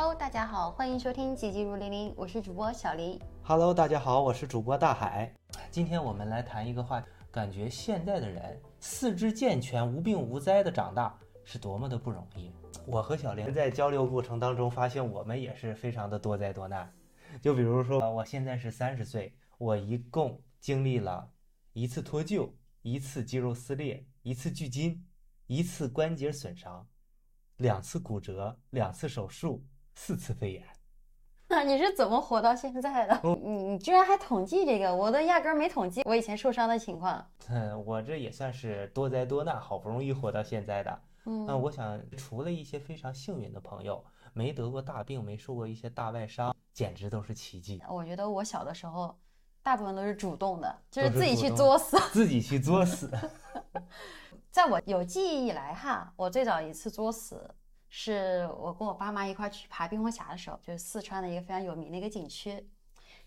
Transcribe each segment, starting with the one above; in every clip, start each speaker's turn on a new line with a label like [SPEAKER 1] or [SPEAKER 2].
[SPEAKER 1] Hello，大家好，欢迎收听几季如林林，我是主播小黎。
[SPEAKER 2] Hello，大家好，我是主播大海。今天我们来谈一个话题，感觉现在的人四肢健全、无病无灾的长大是多么的不容易。我和小林在交流过程当中发现，我们也是非常的多灾多难。就比如说，我现在是三十岁，我一共经历了一次脱臼、一次肌肉撕裂、一次锯筋、一次关节损伤、两次骨折、两次手术、四次肺炎。
[SPEAKER 1] 那你是怎么活到现在的？你你居然还统计这个，我都压根儿没统计我以前受伤的情况。
[SPEAKER 2] 嗯，我这也算是多灾多难，好不容易活到现在的。
[SPEAKER 1] 嗯
[SPEAKER 2] 那我想，除了一些非常幸运的朋友，没得过大病，没受过一些大外伤，简直都是奇迹。
[SPEAKER 1] 我觉得我小的时候，大部分都是主动的，就是 自己去作死。
[SPEAKER 2] 自己去作死。
[SPEAKER 1] 在我有记忆以来哈，我最早一次作死是我跟我爸妈一块去爬冰红峡的时候，就是四川的一个非常有名的一个景区。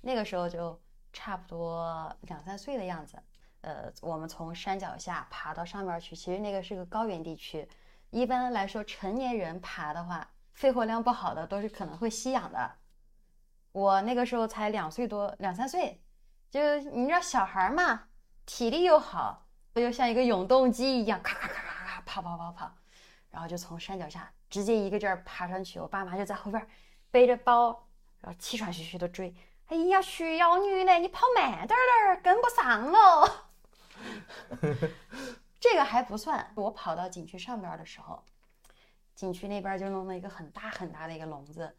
[SPEAKER 1] 那个时候就差不多两三岁的样子。呃，我们从山脚下爬到上面去，其实那个是个高原地区。一般来说，成年人爬的话，肺活量不好的都是可能会吸氧的。我那个时候才两岁多，两三岁，就你知道小孩嘛，体力又好，又像一个永动机一样，咔咔咔咔咔跑跑跑跑，然后就从山脚下直接一个劲儿爬上去。我爸妈就在后边背着包，然后气喘吁吁的追。哎呀，徐瑶女嘞，你跑慢点儿点，跟不上了。这个还不算，我跑到景区上边的时候，景区那边就弄了一个很大很大的一个笼子。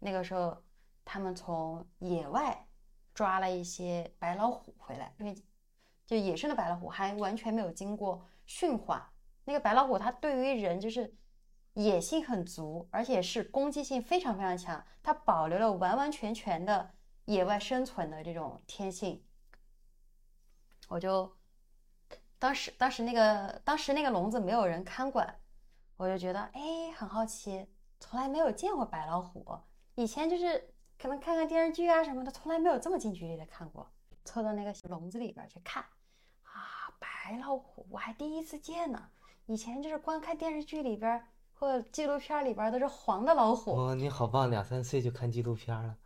[SPEAKER 1] 那个时候，他们从野外抓了一些白老虎回来，因为就野生的白老虎还完全没有经过驯化。那个白老虎它对于人就是野性很足，而且是攻击性非常非常强，它保留了完完全全的野外生存的这种天性。我就当时当时那个当时那个笼子没有人看管，我就觉得哎很好奇，从来没有见过白老虎，以前就是可能看看电视剧啊什么的，从来没有这么近距离的看过。凑到那个笼子里边去看，啊，白老虎我还第一次见呢。以前就是光看电视剧里边或者纪录片里边都是黄的老虎，
[SPEAKER 2] 哦、你好棒，两三岁就看纪录片了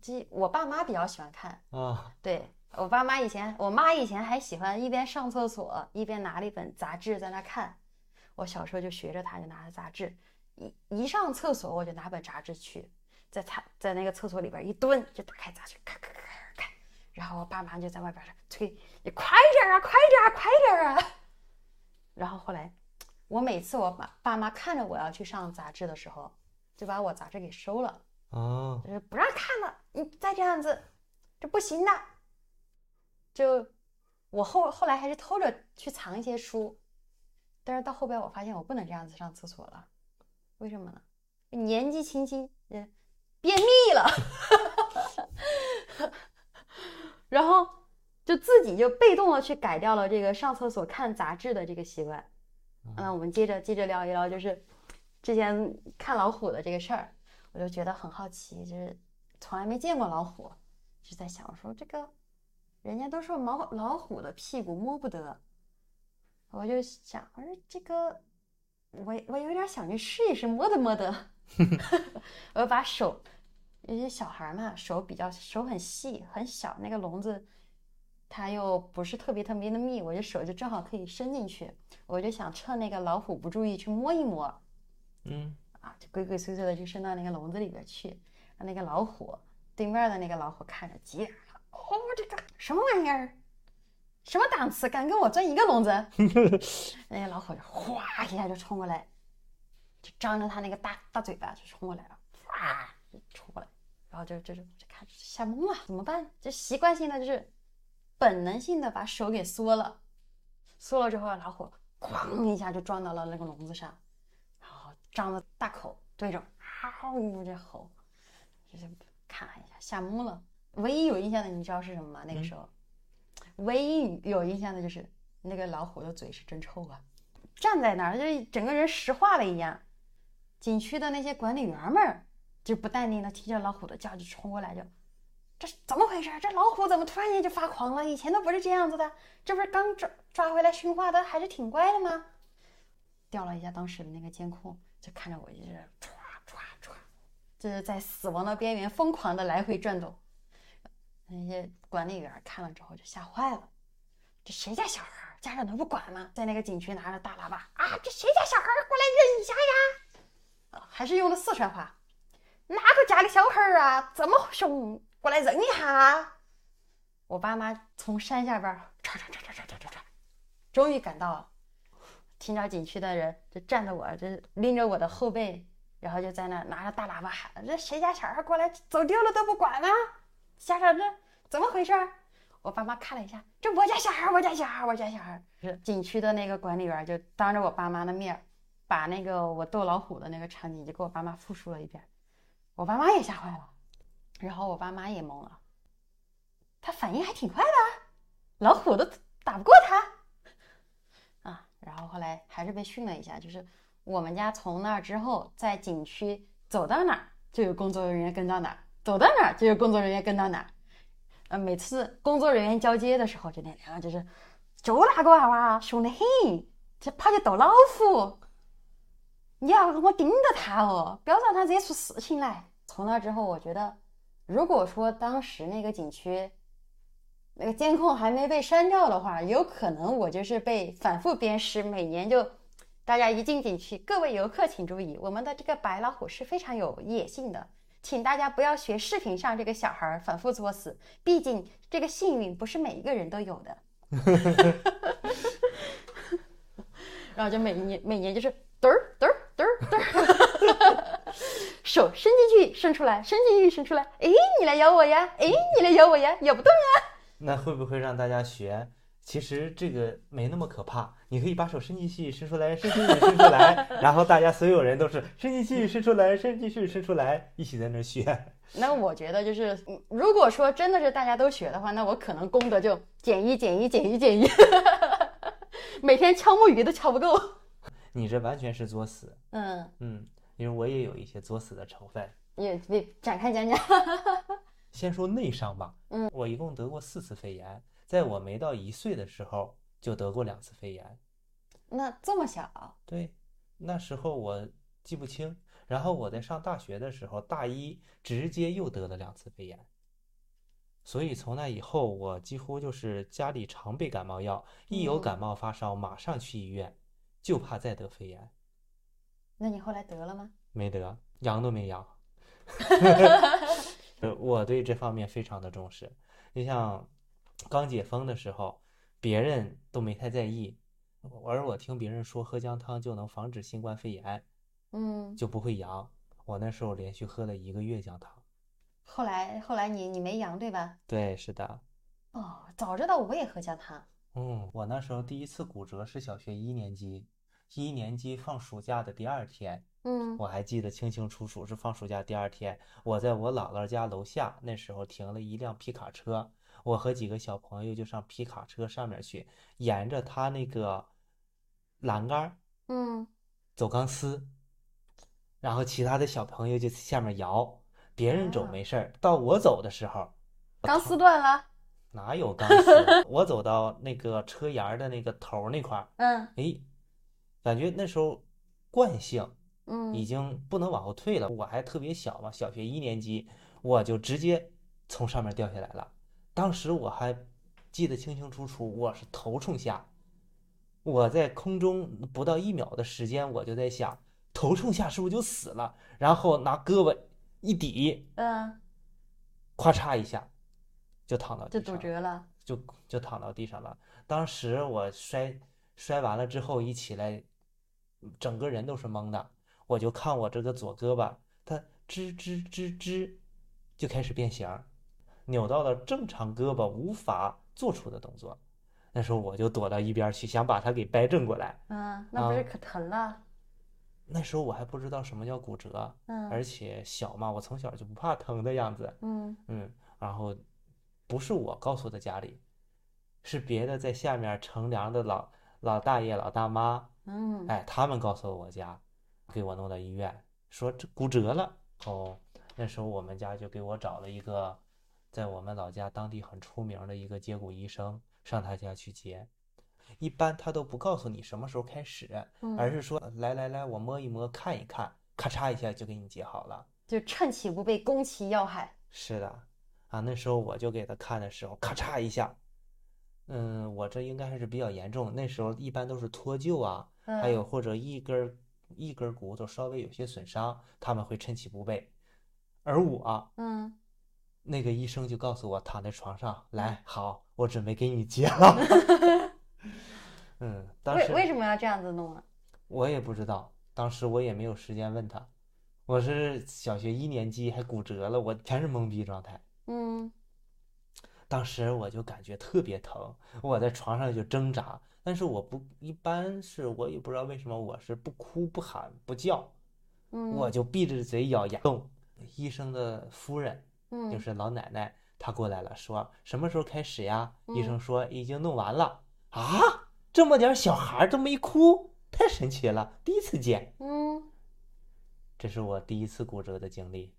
[SPEAKER 1] 这我爸妈比较喜欢看。
[SPEAKER 2] 啊！
[SPEAKER 1] 对我爸妈以前，我妈以前还喜欢一边上厕所一边拿了一本杂志在那看。我小时候就学着她，就拿着杂志，一一上厕所我就拿本杂志去，在她在那个厕所里边一蹲，就打开杂志，咔咔咔咔看。然后我爸妈就在外边催你快点啊，快点啊，快点啊！然后后来，我每次我爸爸妈看着我要去上杂志的时候，就把我杂志给收了。
[SPEAKER 2] 啊，
[SPEAKER 1] 就是不让看了，你再这样子，这不行的。就我后后来还是偷着去藏一些书，但是到后边我发现我不能这样子上厕所了，为什么呢？年纪轻轻，嗯，便秘了，然后就自己就被动的去改掉了这个上厕所看杂志的这个习惯。那我们接着接着聊一聊，就是之前看老虎的这个事儿。我就觉得很好奇，就是从来没见过老虎，就在想说这个，人家都说毛老虎的屁股摸不得，我就想，我说这个，我我有点想去试一试摸得摸得，我就把手，有些小孩嘛，手比较手很细很小，那个笼子它又不是特别特别的密，我就手就正好可以伸进去，我就想趁那个老虎不注意去摸一摸。
[SPEAKER 2] 嗯，
[SPEAKER 1] 啊，就鬼鬼祟祟的就伸到那个笼子里边去，让那个老虎对面的那个老虎看着急眼了，哦，这个什么玩意儿，什么档次，敢跟我钻一个笼子？那个老虎就哗一下就冲过来，就张着它那个大大嘴巴就冲过来了，哗就冲过来，然后就就就就看吓懵了，怎么办？就习惯性的就是本能性的把手给缩了，缩了之后，老虎哐一下就撞到了那个笼子上。然后张着大口对着，嗷呜这吼，就是看了一下，吓懵了。唯一有印象的，你知道是什么吗？那个时候，唯一有印象的就是那个老虎的嘴是真臭啊，站在那儿就整个人石化了一样。景区的那些管理员们儿就不淡定的听着老虎的叫就冲过来就，这怎么回事？这老虎怎么突然间就发狂了？以前都不是这样子的，这不是刚抓抓回来驯化的，还是挺乖的吗？调了一下当时的那个监控，就看着我就是唰唰唰，就是在死亡的边缘疯狂的来回转动。那些管理员看了之后就吓坏了，这谁家小孩，家长都不管吗？在那个景区拿着大喇叭啊，这谁家小孩过来忍一下呀？还是用的四川话，哪个家的小孩啊这么凶，过来认一下。我爸妈从山下边儿唰唰唰唰唰唰唰唰，终于赶到了。听着景区的人就站着我，这拎着我的后背，然后就在那拿着大喇叭喊：“这谁家小孩过来走丢了都不管吗？家长这怎么回事？”我爸妈看了一下，这我家小孩，我家小孩，我家小孩。景区的那个管理员就当着我爸妈的面，把那个我逗老虎的那个场景就给我爸妈复述了一遍。我爸妈也吓坏了，然后我爸妈也懵了。他反应还挺快的，老虎都打不过他啊！然后后来还是被训了一下，就是我们家从那儿之后，在景区走到哪儿就有工作人员跟到哪儿，走到哪儿就有工作人员跟到哪儿。呃，每次工作人员交接的时候，就那两个就是就那个娃娃凶得很，就跑去逗老虎，你要我盯着他哦，不要让他惹出事情来。从那之后，我觉得，如果说当时那个景区，那个监控还没被删掉的话，有可能我就是被反复鞭尸。每年就大家一进景区，各位游客请注意，我们的这个白老虎是非常有野性的，请大家不要学视频上这个小孩反复作死，毕竟这个幸运不是每一个人都有的。然后就每年每年就是嘚儿嘚儿嘚儿嘚儿，手伸进去伸出来，伸进去伸出来，哎，你来咬我呀，哎，你来咬我呀，咬不动呀。
[SPEAKER 2] 那会不会让大家学？其实这个没那么可怕，你可以把手伸进去，伸出来，伸进去，伸出来，然后大家所有人都是伸进去，伸出来，伸进去，伸出来，一起在那学。
[SPEAKER 1] 那我觉得就是，如果说真的是大家都学的话，那我可能功德就减一减一减一减一，每天敲木鱼都敲不够。
[SPEAKER 2] 你这完全是作死。
[SPEAKER 1] 嗯
[SPEAKER 2] 嗯，因为我也有一些作死的成分。
[SPEAKER 1] 也你展开讲讲。
[SPEAKER 2] 先说内伤吧。
[SPEAKER 1] 嗯，
[SPEAKER 2] 我一共得过四次肺炎，在我没到一岁的时候就得过两次肺炎。
[SPEAKER 1] 那这么小？
[SPEAKER 2] 对，那时候我记不清。然后我在上大学的时候，大一直接又得了两次肺炎。所以从那以后，我几乎就是家里常备感冒药，一有感冒发烧马上去医院，就怕再得肺炎。
[SPEAKER 1] 那你后来得了吗？
[SPEAKER 2] 没得，阳都没阳。呃，我对这方面非常的重视。你像刚解封的时候，别人都没太在意，而我听别人说喝姜汤就能防止新冠肺炎，
[SPEAKER 1] 嗯，
[SPEAKER 2] 就不会阳。我那时候连续喝了一个月姜汤。
[SPEAKER 1] 后来，后来你你没阳对吧？
[SPEAKER 2] 对，是的。
[SPEAKER 1] 哦，早知道我也喝姜汤。
[SPEAKER 2] 嗯，我那时候第一次骨折是小学一年级，一年级放暑假的第二天。
[SPEAKER 1] 嗯，
[SPEAKER 2] 我还记得清清楚楚，是放暑假第二天，我在我姥姥家楼下，那时候停了一辆皮卡车，我和几个小朋友就上皮卡车上面去，沿着他那个栏杆
[SPEAKER 1] 嗯，
[SPEAKER 2] 走钢丝，然后其他的小朋友就下面摇，别人走没事儿，到我走的时候，
[SPEAKER 1] 钢丝断了，
[SPEAKER 2] 哪有钢丝？我走到那个车沿的那个头那块儿，
[SPEAKER 1] 嗯，
[SPEAKER 2] 哎，感觉那时候惯性。
[SPEAKER 1] 嗯，
[SPEAKER 2] 已经不能往后退了。我还特别小嘛，小学一年级，我就直接从上面掉下来了。当时我还记得清清楚楚，我是头冲下，我在空中不到一秒的时间，我就在想，头冲下是不是就死了？然后拿胳膊一抵，
[SPEAKER 1] 嗯，
[SPEAKER 2] 咵嚓一下就躺到地
[SPEAKER 1] 上，就骨折了，
[SPEAKER 2] 就就躺到地上了。当时我摔摔完了之后一起来，整个人都是懵的。我就看我这个左胳膊，它吱吱吱吱，就开始变形，扭到了正常胳膊无法做出的动作。那时候我就躲到一边去，想把它给掰正过来。
[SPEAKER 1] 嗯，那不是可疼了？
[SPEAKER 2] 那时候我还不知道什么叫骨折，嗯，而且小嘛，我从小就不怕疼的样子。
[SPEAKER 1] 嗯
[SPEAKER 2] 嗯，然后不是我告诉的家里，是别的在下面乘凉的老老大爷老大妈。
[SPEAKER 1] 嗯，
[SPEAKER 2] 哎，他们告诉我家。给我弄到医院，说这骨折了哦。那时候我们家就给我找了一个，在我们老家当地很出名的一个接骨医生，上他家去接。一般他都不告诉你什么时候开始，而是说来来来，我摸一摸，看一看，咔嚓一下就给你接好了。
[SPEAKER 1] 就趁其不备，攻其要害。
[SPEAKER 2] 是的，啊，那时候我就给他看的时候，咔嚓一下，嗯，我这应该还是比较严重。那时候一般都是脱臼啊，还有或者一根儿一根骨头稍微有些损伤，他们会趁其不备。而我，
[SPEAKER 1] 嗯，
[SPEAKER 2] 那个医生就告诉我，躺在床上，来，好，我准备给你接 了。嗯，当
[SPEAKER 1] 为
[SPEAKER 2] 时
[SPEAKER 1] 为什么要这样子弄啊？
[SPEAKER 2] 我也不知道，当时我也没有时间问他。我是小学一年级，还骨折了，我全是懵逼状态。
[SPEAKER 1] 嗯
[SPEAKER 2] 当时我就感觉特别疼，我在床上就挣扎，但是我不一般是我也不知道为什么我是不哭不喊不叫，
[SPEAKER 1] 嗯，
[SPEAKER 2] 我就闭着嘴咬牙动。医生的夫人
[SPEAKER 1] 嗯
[SPEAKER 2] 就是老奶奶，她过来了，说什么时候开始呀？医
[SPEAKER 1] 嗯
[SPEAKER 2] 生说已经弄完了啊，这么点小孩儿都没哭，太神奇了，第一次见。
[SPEAKER 1] 嗯
[SPEAKER 2] 这是我第一次骨折的经历。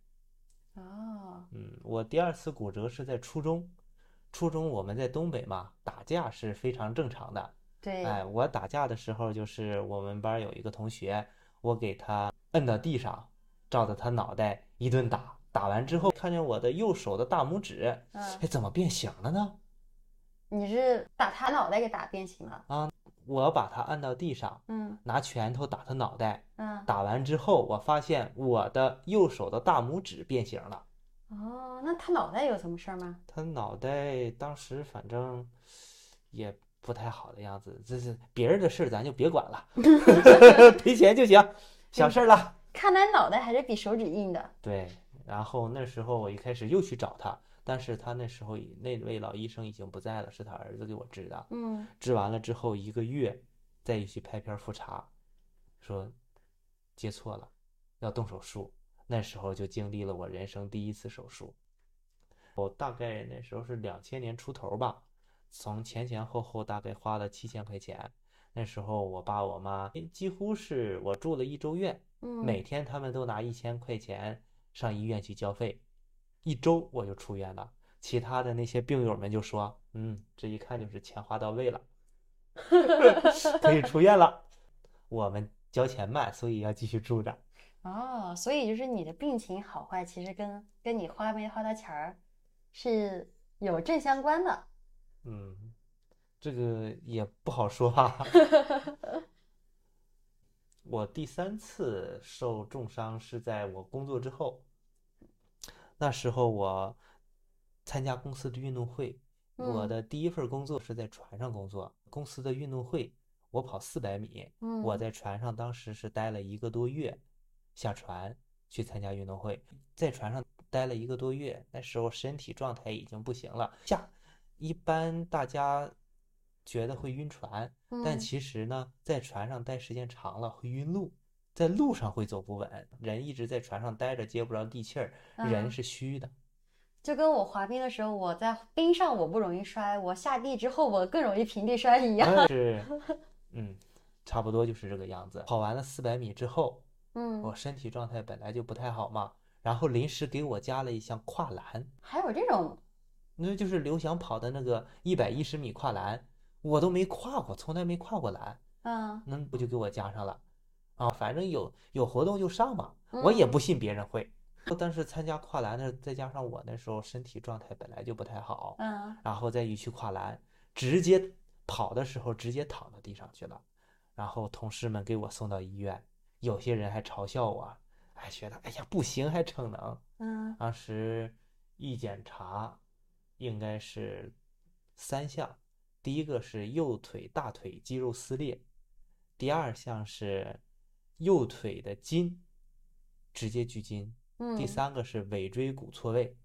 [SPEAKER 1] 哦
[SPEAKER 2] 嗯，我第二次骨折是在初中，初中我们在东北嘛，打架是非常正常的。
[SPEAKER 1] 对，
[SPEAKER 2] 哎，我打架的时候，就是我们班有一个同学，我给他摁到地上，照着他脑袋一顿打，打完之后看见我的右手的大拇指，
[SPEAKER 1] 嗯，
[SPEAKER 2] 哎，怎么变形了呢？
[SPEAKER 1] 你是把他脑袋给打变形了啊？
[SPEAKER 2] 我把他按到地上，
[SPEAKER 1] 嗯
[SPEAKER 2] 拿拳头打他脑袋，
[SPEAKER 1] 嗯
[SPEAKER 2] 打完之后，我发现我的右手的大拇指变形了。
[SPEAKER 1] 哦，那他脑袋有什么事儿吗？
[SPEAKER 2] 他脑袋当时反正也不太好的样子，这是别人的事儿，咱就别管了，赔钱就行，小事儿了。
[SPEAKER 1] 看来脑袋还是比手指硬的。
[SPEAKER 2] 对，然后那时候我一开始又去找他，但是他那时候已那位老医生已经不在了，是他儿子给我治的。
[SPEAKER 1] 嗯
[SPEAKER 2] 治完了之后一个月，再一去拍片儿复查，说接错了，要动手术。那时候就经历了我人生第一次手术。我大概那时候是两千年出头吧，从前前后后大概花了七千块钱。那时候我爸我妈几乎是我住了一周院，
[SPEAKER 1] 嗯，
[SPEAKER 2] 每天他们都拿一千块钱上医院去交费，一周我就出院了。其他的那些病友们就说：“嗯，这一看就是钱花到位了，可以出院了。”我们交钱慢，所以要继续住着。
[SPEAKER 1] 哦，所以就是你的病情好坏，其实跟跟你花没花到钱儿是有正相关的。
[SPEAKER 2] 嗯，这个也不好说啊。我第三次受重伤是在我工作之后，那时候我参加公司的运动会，我
[SPEAKER 1] 嗯
[SPEAKER 2] 的第一份工作是在船上工作，公司的运动会，我跑四百米，我
[SPEAKER 1] 嗯
[SPEAKER 2] 在船上当时是待了一个多月，下船去参加运动会，在船上待了一个多月，那时候身体状态已经不行了。下，一般大家觉得会晕船，但
[SPEAKER 1] 嗯
[SPEAKER 2] 其实呢，在船上待时间长了会晕路，在路上会走不稳，人一直在船上待着接不着地气儿，人
[SPEAKER 1] 嗯
[SPEAKER 2] 是虚的。
[SPEAKER 1] 就跟我滑冰的时候，我在冰上我不容易摔，我下地之后我更容易平地摔一样。
[SPEAKER 2] 但是，嗯，差不多就是这个样子。跑完了四百米之后，
[SPEAKER 1] 嗯，
[SPEAKER 2] 我身体状态本来就不太好嘛，然后临时给我加了一项跨栏，
[SPEAKER 1] 还有这种，
[SPEAKER 2] 那就是刘翔跑的那个一百一十米跨栏，我都没跨过，从来没跨过栏，
[SPEAKER 1] 嗯。
[SPEAKER 2] 那不就给我加上了，啊，反正有有活动就上嘛，我也
[SPEAKER 1] 嗯
[SPEAKER 2] 不信别人会，但是参加跨栏的，再加上我那时候身体状态本来就不太好，
[SPEAKER 1] 嗯。
[SPEAKER 2] 然后再一去跨栏，直接跑的时候直接躺到地上去了，然后同事们给我送到医院，有些人还嘲笑我，还，觉得哎呀不行还逞能。
[SPEAKER 1] 嗯
[SPEAKER 2] 当时一检查，应该是三项，第一个是右腿大腿肌肉撕裂，第二项是右腿的筋直接锯筋，第
[SPEAKER 1] 嗯，
[SPEAKER 2] 三个是尾椎骨错位。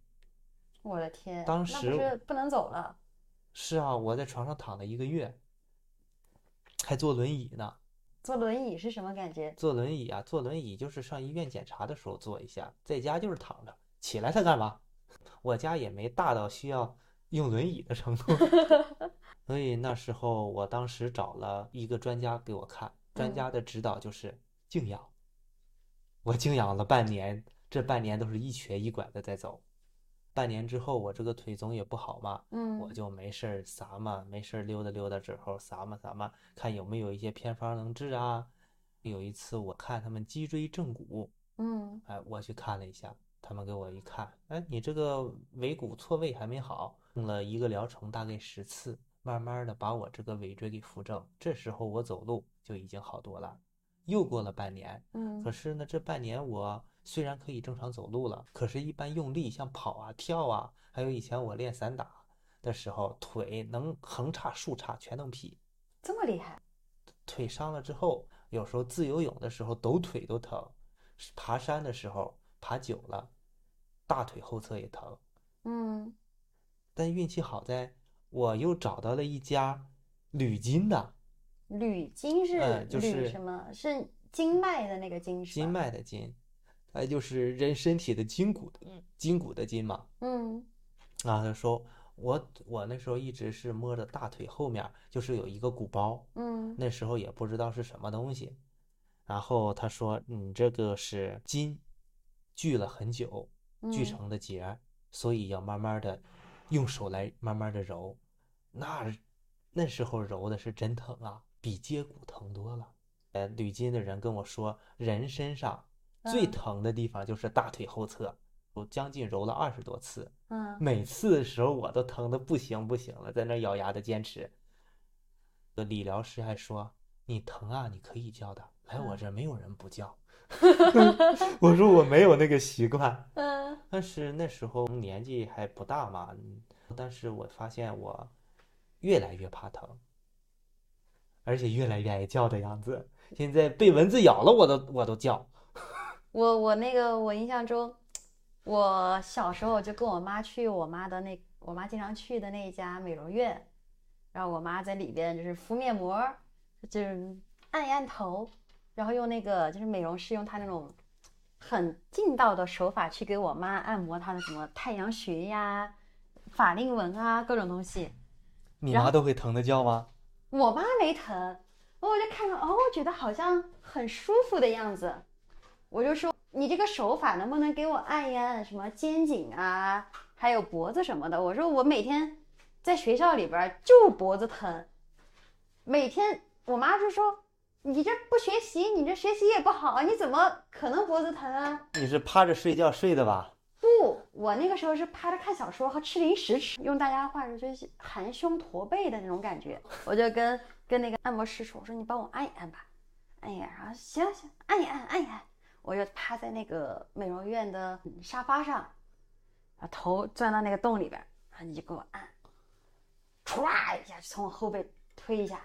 [SPEAKER 1] 我的天，
[SPEAKER 2] 当时
[SPEAKER 1] 不是不能走了。
[SPEAKER 2] 是啊，我在床上躺了一个月，还坐轮椅呢。
[SPEAKER 1] 坐轮椅是什么感觉？
[SPEAKER 2] 坐轮椅啊，坐轮椅就是上医院检查的时候坐一下，在家就是躺着，起来它干嘛？我家也没大到需要用轮椅的程度，所以那时候我当时找了一个专家给我看，专
[SPEAKER 1] 嗯
[SPEAKER 2] 家的指导就是静养。我静养了半年，这半年都是一瘸一拐的在走。半年之后，我这个腿总也不好嘛，嗯我
[SPEAKER 1] 嗯
[SPEAKER 2] 就没事儿撒嘛，没事儿溜达溜达之后撒嘛撒嘛，看有没有一些偏方能治啊。有一次我看他们脊椎正骨
[SPEAKER 1] 嗯
[SPEAKER 2] 哎，我去看了一下，他们给我一看，哎，你这个尾骨错位还没好，用了一个疗程，大概十次，慢慢的把我这个尾椎给扶正。这时候我走路就已经好多了。又过了半年，
[SPEAKER 1] 嗯
[SPEAKER 2] 可是呢，这半年我虽然可以正常走路了，可是一般用力，像跑啊、跳啊，还有以前我练散打的时候，腿能横叉、竖叉全能劈。
[SPEAKER 1] 这么厉害，
[SPEAKER 2] 腿伤了之后，有时候自由泳的时候抖腿都疼，爬山的时候爬久了，大腿后侧也疼。
[SPEAKER 1] 嗯
[SPEAKER 2] 但运气好在，我又找到了一家铝金的，
[SPEAKER 1] 铝金是
[SPEAKER 2] 嗯就
[SPEAKER 1] 铝
[SPEAKER 2] 是
[SPEAKER 1] 什么？是经脉的那个筋是
[SPEAKER 2] 筋
[SPEAKER 1] 吧？
[SPEAKER 2] 脉的筋，它就是人身体的筋骨的筋骨的筋嘛。
[SPEAKER 1] 嗯
[SPEAKER 2] 啊，他说我我那时候一直是摸着大腿后面，就是有一个鼓包，
[SPEAKER 1] 嗯
[SPEAKER 2] 那时候也不知道是什么东西。然后他说你这个是筋聚了很久，聚
[SPEAKER 1] 嗯
[SPEAKER 2] 成的结儿，所以要慢慢的用手来慢慢的揉。那那时候揉的是真疼啊，比接骨疼多了。呃，捋筋的人跟我说，人身上最
[SPEAKER 1] 嗯
[SPEAKER 2] 疼的地方就是大腿后侧，我将近揉了二十多次。
[SPEAKER 1] 嗯
[SPEAKER 2] 每次的时候我都疼的不行不行了，在那咬牙的坚持。呃理疗师还说：“你疼啊，你可以叫的，来我
[SPEAKER 1] 嗯
[SPEAKER 2] 这没有人不叫。”我说我没有那个习惯，
[SPEAKER 1] 嗯
[SPEAKER 2] 但是那时候年纪还不大嘛，嗯但是我发现我越来越怕疼，而且越来越爱叫的样子。现在被蚊子咬了，我都我都叫。
[SPEAKER 1] 我我那个我印象中，我小时候就跟我妈去我妈的那我妈经常去的那一家美容院，然后我妈在里边就是敷面膜，就是按一按头，然后用那个就是美容师用她那种很劲道的手法去给我妈按摩她的什么太阳穴呀、法令纹啊各种东西。
[SPEAKER 2] 你妈都会疼的叫吗？
[SPEAKER 1] 我妈没疼，我就看着哦，我觉得好像很舒服的样子，我就说你这个手法能不能给我按一按什么肩颈啊，还有脖子什么的？我说我每天在学校里边就脖子疼，每天我妈就说你这不学习，你这学习也不好，你怎么可能脖子疼啊？
[SPEAKER 2] 你是趴着睡觉睡的吧？
[SPEAKER 1] 不，我那个时候是趴着看小说和吃零食吃，用大家话说就是含胸驼背的那种感觉。我就跟跟那个按摩师说，我说你帮我按一按吧，按一按，然后行行，按一按，按一按。我就趴在那个美容院的沙发上，把头钻到那个洞里边，然后你就给我按，歘一下就从我后背推一下，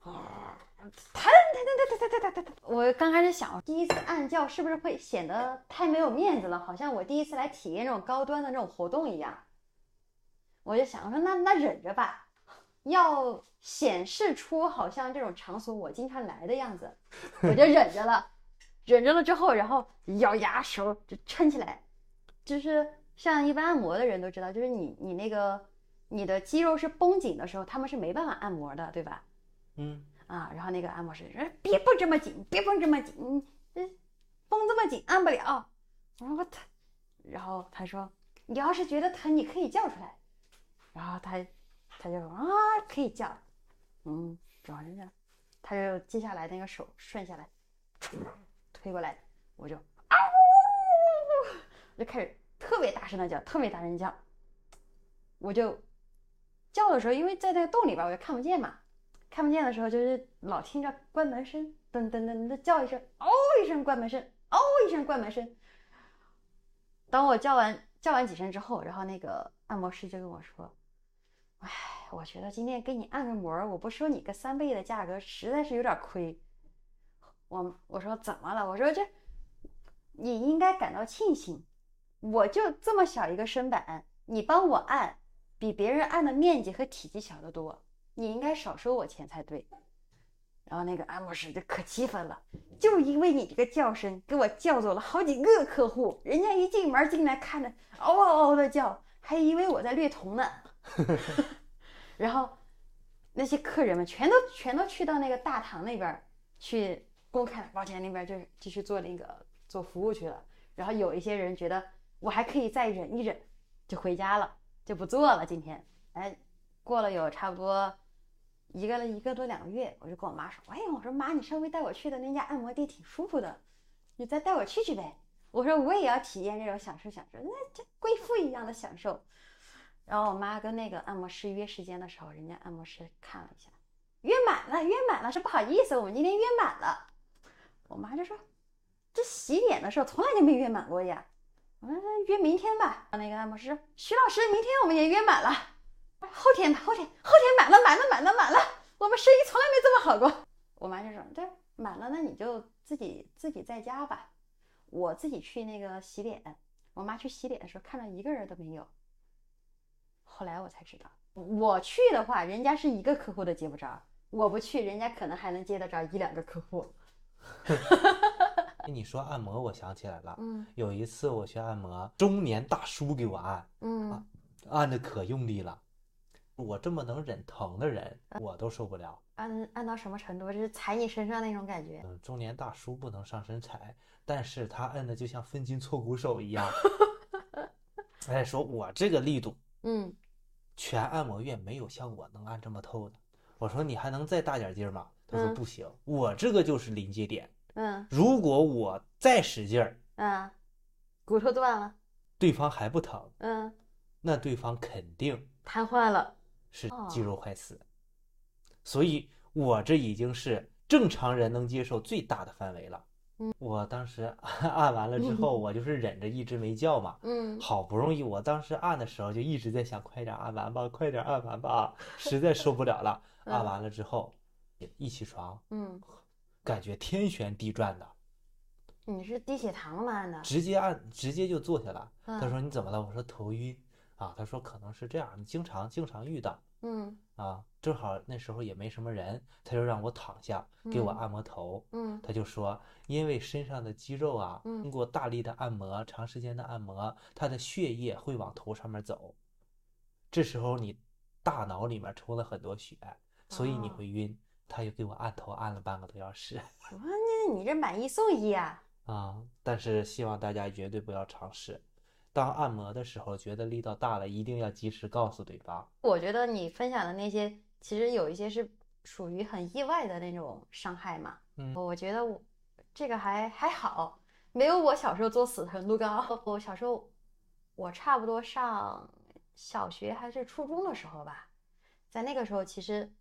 [SPEAKER 1] 啊，疼疼疼疼疼疼疼疼疼！我刚开始想，第一次按叫是不是会显得太没有面子了？好像我第一次来体验这种高端的这种活动一样。我就想说，那那忍着吧，要显示出好像这种场所我经常来的样子，我就忍着了。忍着了之后，然后咬牙手就撑起来，就是像一般按摩的人都知道，就是你你那个你的肌肉是绷紧的时候，他们是没办法按摩的，对吧？
[SPEAKER 2] 嗯，
[SPEAKER 1] 啊，然后那个按摩师说：“别绷这么紧，别绷这么紧，你这绷这么紧按不了。”我说我疼，然后他说：“你要是觉得疼，你可以叫出来。”然后他他就说：“啊，可以叫。”嗯，然后就这样，他就接下来那个手顺下来，推过来，我就嗷，我就开始特别大声的叫，特别大声叫。我就叫的时候，因为在那个洞里边，我就看不见嘛。看不见的时候，就是老听着关门声，噔噔噔的叫一声，嗷一声关门声，嗷一声关门声。当我叫完叫完几声之后，然后那个按摩师就跟我说：“哎，我觉得今天给你按个摩，我不收你个三倍的价格，实在是有点亏。”我我说怎么了？我说这你应该感到庆幸，我就这么小一个身板，你帮我按，比别人按的面积和体积小得多。你应该少收我钱才对。然后那个按摩师就可气愤了，就因为你这个叫声，给我叫走了好几个客户，人家一进门进来看着嗷嗷嗷的叫，还以为我在虐童呢。然后那些客人们全都全都去到那个大堂那边去公开保险那边就继续做那个做服务去了。然后有一些人觉得我还可以再忍一忍，就回家了，就不做了。今天，哎，过了有差不多。一个一个多两个月，我就跟我妈说：“哎，我说妈，你上回带我去的那家按摩店挺舒服的，你再带我去去呗。”我说我也要体验这种享受享受，那这贵妇一样的享受。然后我妈跟那个按摩师约时间的时候，人家按摩师看了一下，约满了，约满了，说不好意思，我们今天约满了。我妈就说，这洗脸的时候从来就没约满过呀。我说约明天吧。那个按摩师说，徐老师，明天我们也约满了，后天吧，后天，后天满了，满了，满了，满了，我们生意从来没这么好过。我妈就说，对，满了，那你就自己自己在家吧。我自己去那个洗脸，我妈去洗脸的时候看到一个人都没有。后来我才知道，我去的话，人家是一个客户都接不着；我不去，人家可能还能接得着一两个客户。
[SPEAKER 2] 你说按摩，我想起来了，
[SPEAKER 1] 嗯
[SPEAKER 2] 有一次我去按摩，中年大叔给我按，
[SPEAKER 1] 嗯
[SPEAKER 2] 按的可用力了。我这么能忍疼的人，我都受不了。
[SPEAKER 1] 按按到什么程度？就是踩你身上那种感觉。
[SPEAKER 2] 嗯，中年大叔不能上身踩，但是他按的就像分筋错骨手一样。哎，说我这个力度，
[SPEAKER 1] 嗯
[SPEAKER 2] 全按摩院没有像我能按这么透的。我说你还能再大点劲儿吗？他说
[SPEAKER 1] 嗯
[SPEAKER 2] 不行，我这个就是临界点。
[SPEAKER 1] 嗯
[SPEAKER 2] 如果我再使劲儿，
[SPEAKER 1] 啊，骨头断了，
[SPEAKER 2] 对方还不疼，
[SPEAKER 1] 嗯，
[SPEAKER 2] 那对方肯定
[SPEAKER 1] 瘫痪了。
[SPEAKER 2] 是
[SPEAKER 1] 哦
[SPEAKER 2] 肌肉坏死。所以我这已经是正常人能接受最大的范围了。
[SPEAKER 1] 嗯，
[SPEAKER 2] 我当时按完了之后，我就是忍着一直没叫嘛。
[SPEAKER 1] 嗯
[SPEAKER 2] 好不容易，我当时按的时候就一直在想，快点按完吧，快点按完吧，实在受不了了。按
[SPEAKER 1] 嗯
[SPEAKER 2] 完了之后，一起床，
[SPEAKER 1] 嗯，
[SPEAKER 2] 感觉天旋地转的，
[SPEAKER 1] 你是低血糖了吗？按的？
[SPEAKER 2] 直接按，直接就坐下了。
[SPEAKER 1] 嗯
[SPEAKER 2] 他说你怎么了？我说头晕啊。他说可能是这样，你经常经常遇到
[SPEAKER 1] 嗯
[SPEAKER 2] 啊。正好那时候也没什么人，他就让我躺下给我
[SPEAKER 1] 嗯
[SPEAKER 2] 按摩头。
[SPEAKER 1] 嗯
[SPEAKER 2] 他就说，因为身上的肌肉啊，
[SPEAKER 1] 嗯
[SPEAKER 2] 经过大力的按摩、长时间的按摩，它的血液会往头上面走。这时候你大脑里面充了很多血，所以你
[SPEAKER 1] 哦
[SPEAKER 2] 会晕。他又给我按头按了半个多小时
[SPEAKER 1] 我说那你这买一送一啊？
[SPEAKER 2] 啊！但是希望大家绝对不要尝试。当按摩的时候觉得力道大了，一定要及时告诉对方。
[SPEAKER 1] 我觉得你分享的那些，其实有一些是属于很意外的那种伤害嘛。
[SPEAKER 2] 嗯
[SPEAKER 1] 我觉得我这个还还好，没有我小时候作死程度高。我小时候，我差不多上小学还是初中的时候吧，在那个时候，其实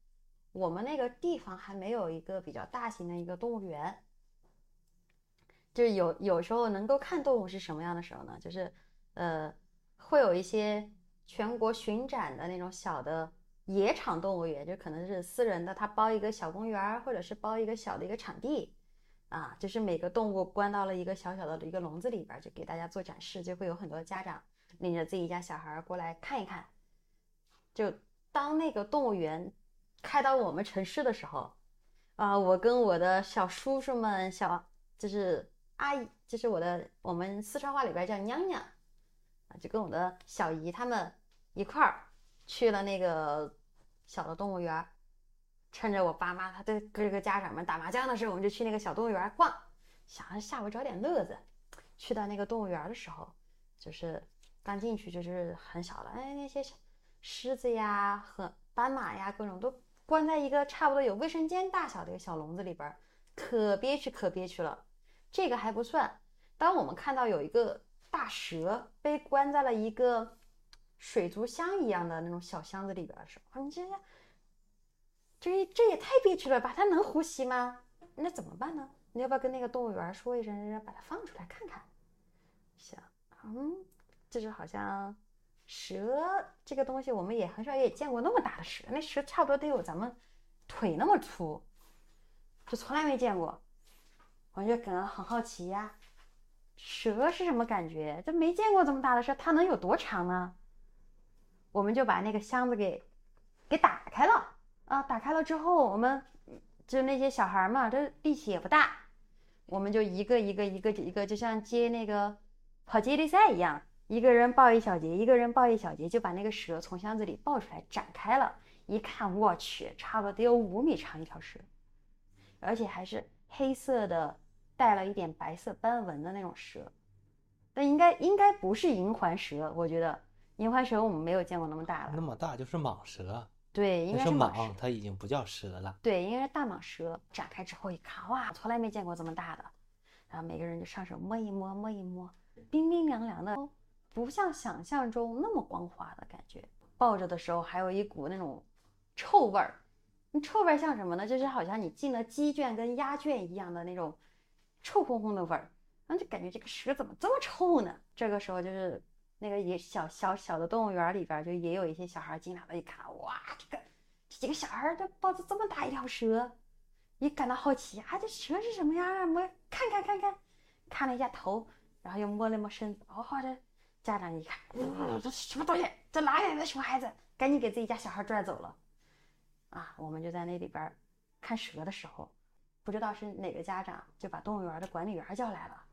[SPEAKER 1] 我们那个地方还没有一个比较大型的一个动物园。就是有有时候能够看动物是什么样的时候呢？就是，呃，会有一些全国巡展的那种小的野场动物园，就可能是私人的，他包一个小公园，或者是包一个小的一个场地，啊，就是每个动物关到了一个小小的一个笼子里边，就给大家做展示，就会有很多家长领着自己家小孩儿过来看一看。就当那个动物园开到我们城市的时候，啊，我跟我的小叔叔们、小就是阿姨，就是我的我们四川话里边叫娘娘，啊，就跟我的小姨他们一块儿去了那个小的动物园，趁着我爸妈他的各个家长们打麻将的时候，我们就去那个小动物园逛，想着下午找点乐子。去到那个动物园的时候，就是刚进去就是很小的，哎，那些狮子呀和斑马呀，各种都关在一个差不多有卫生间大小的一个小笼子里边，可憋屈可憋屈了。这个还不算，当我们看到有一个大蛇被关在了一个水族箱一样的那种小箱子里边的时候，你这这这也太憋屈了吧？它能呼吸吗？那怎么办呢？你要不要跟那个动物园说一声，让把它放出来看看？行，嗯，就是好像蛇这个东西，我们也很少也见过那么大的蛇，那蛇差不多得有咱们腿那么粗，就从来没见过。我就感到很好奇呀，蛇是什么感觉？这没见过这么大的蛇，它能有多长呢？我们就把那个箱子给给打开了啊！打开了之后，我们就那些小孩嘛，这力气也不大，我们就一个一个一个一个，就像接那个跑接力赛一样，一个人抱一小节，一个人抱一小节，就把那个蛇从箱子里抱出来展开了。一看，我去，差不多得有五米长一条蛇，而且还是黑色的，带了一点白色斑纹的那种蛇。但应该应该不是银环蛇，我觉得银环蛇我们没有见过那么大的。
[SPEAKER 2] 那么大就是蟒蛇，
[SPEAKER 1] 对，应
[SPEAKER 2] 该是
[SPEAKER 1] 蟒。
[SPEAKER 2] 它已经不叫蛇了。
[SPEAKER 1] 对，应该是大蟒蛇。展开之后一看，哇，从来没见过这么大的。然后每个人就上手摸一摸，摸一摸，冰冰凉凉的，不像想象中那么光滑的感觉。抱着的时候还有一股那种臭味儿，那臭味儿像什么呢？就是好像你进了鸡圈跟鸭圈一样的那种臭烘烘的味儿，然后就感觉这个蛇怎么这么臭呢？这个时候就是那个也小小小的动物园里边就也有一些小孩进来了，一看哇，这个这几个小孩都抱着这么大一条蛇，也感到好奇啊，这蛇是什么样啊？摸看看看看，看了一下头，然后又摸了摸身子，哦，这家长一看，嗯，这什么东西？这哪来的熊孩子？赶紧给自己家小孩拽走了。啊，我们就在那里边看蛇的时候，不知道是哪个家长就把动物园的管理员叫来了。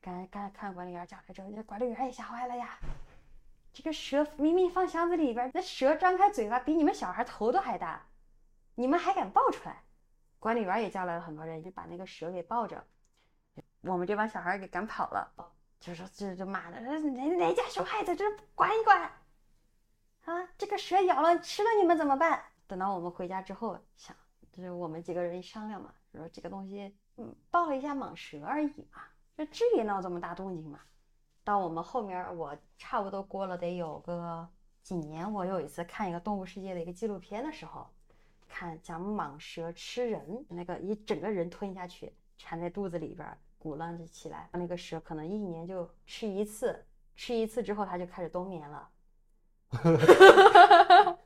[SPEAKER 1] 刚刚看管理员叫来之后，这管理员也吓坏了呀。这个蛇明明放箱子里边，那蛇张开嘴巴比你们小孩头都还大，你们还敢抱出来？管理员也叫来了很多人，就把那个蛇给抱着，我们这帮小孩给赶跑了。就说这就骂的，哪哪家熊孩子，这管一管啊！这个蛇咬了吃了你们怎么办？等到我们回家之后想，就是我们几个人一商量嘛，说这个东西，嗯，抱了一下蟒蛇而已嘛，这至于闹这么大动静吗？到我们后面，我差不多过了得有个几年，我有一次看一个动物世界的一个纪录片的时候，看讲蟒蛇吃人，那个一整个人吞下去，缠在肚子里边。鼓浪着起来，那个蛇可能一年就吃一次，吃一次之后它就开始冬眠了。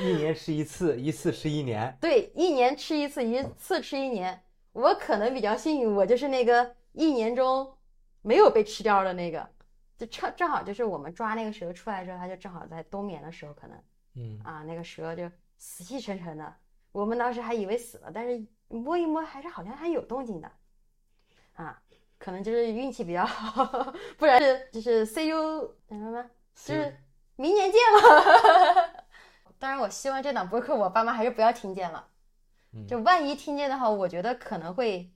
[SPEAKER 2] 一年吃一次，一次吃一年。
[SPEAKER 1] 对，一年吃一次，一次吃一年。我可能比较幸运，我就是那个一年中没有被吃掉的那个，就正正好就是我们抓那个蛇出来之后，它就正好在冬眠的时候，可能，
[SPEAKER 2] 嗯
[SPEAKER 1] 啊，那个蛇就死气沉沉的，我们当时还以为死了，但是摸一摸还是好像还有动静的。啊，可能就是运气比较好，不然是就是 see you 什么么，就是明年见了。当然，我希望这档播客我爸妈还是不要听见了。就万一听见的话，我觉得可能会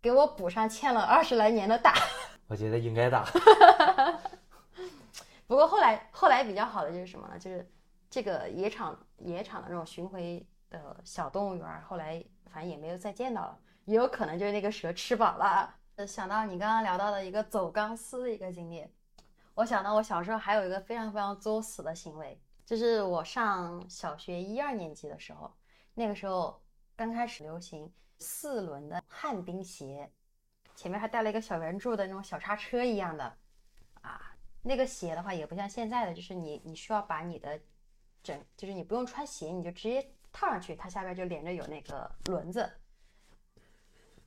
[SPEAKER 1] 给我补上欠了二十来年的打。
[SPEAKER 2] 我觉得应该打。
[SPEAKER 1] 不过后来后来比较好的就是什么呢？就是这个野场野场的那种巡回的小动物园，后来反正也没有再见到了。也有可能就是那个蛇吃饱了。想到你刚刚聊到的一个走钢丝的一个经历，我想到我小时候还有一个非常非常作死的行为，就是我上小学一二年级的时候，那个时候刚开始流行四轮的旱冰鞋，前面还带了一个小圆柱的那种小叉车一样的啊。那个鞋的话也不像现在的，就是你你需要把你的整，就是你不用穿鞋，你就直接套上去，它下边就连着有那个轮子。